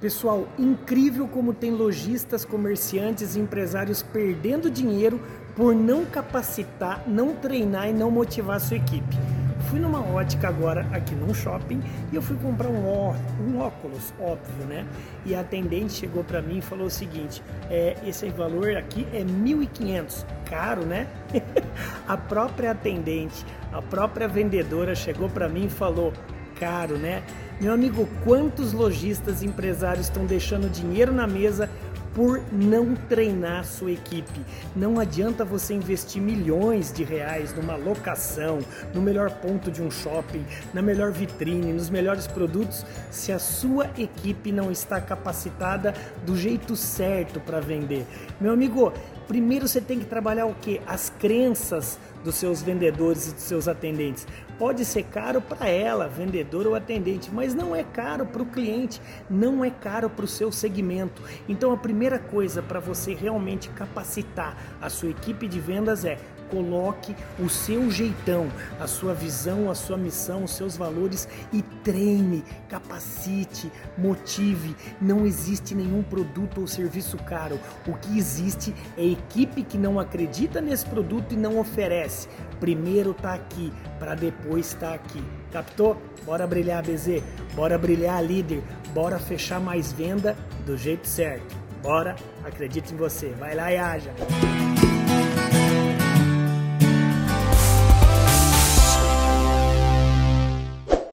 Pessoal, incrível como tem lojistas, comerciantes e empresários perdendo dinheiro por não capacitar, não treinar e não motivar a sua equipe. Fui numa ótica agora aqui num shopping e eu fui comprar um, ó, um óculos, óbvio, né? E a atendente chegou para mim e falou o seguinte: é, esse valor aqui é 1.500, caro, né? a própria atendente, a própria vendedora chegou para mim e falou: caro, né? Meu amigo, quantos lojistas empresários estão deixando dinheiro na mesa por não treinar sua equipe. Não adianta você investir milhões de reais numa locação, no melhor ponto de um shopping, na melhor vitrine, nos melhores produtos, se a sua equipe não está capacitada do jeito certo para vender. Meu amigo, primeiro você tem que trabalhar o que? As crenças dos seus vendedores e dos seus atendentes. Pode ser caro para ela, vendedor ou atendente, mas não é caro para o cliente, não é caro para o seu segmento. Então a primeira coisa para você realmente capacitar a sua equipe de vendas é coloque o seu jeitão, a sua visão, a sua missão, os seus valores e treine, capacite, motive. Não existe nenhum produto ou serviço caro. O que existe é equipe que não acredita nesse produto e não oferece. Primeiro tá aqui, para depois estar tá aqui. Captou? Bora brilhar, BZ. Bora brilhar, líder. Bora fechar mais venda do jeito certo. Bora, acredito em você. Vai lá e haja.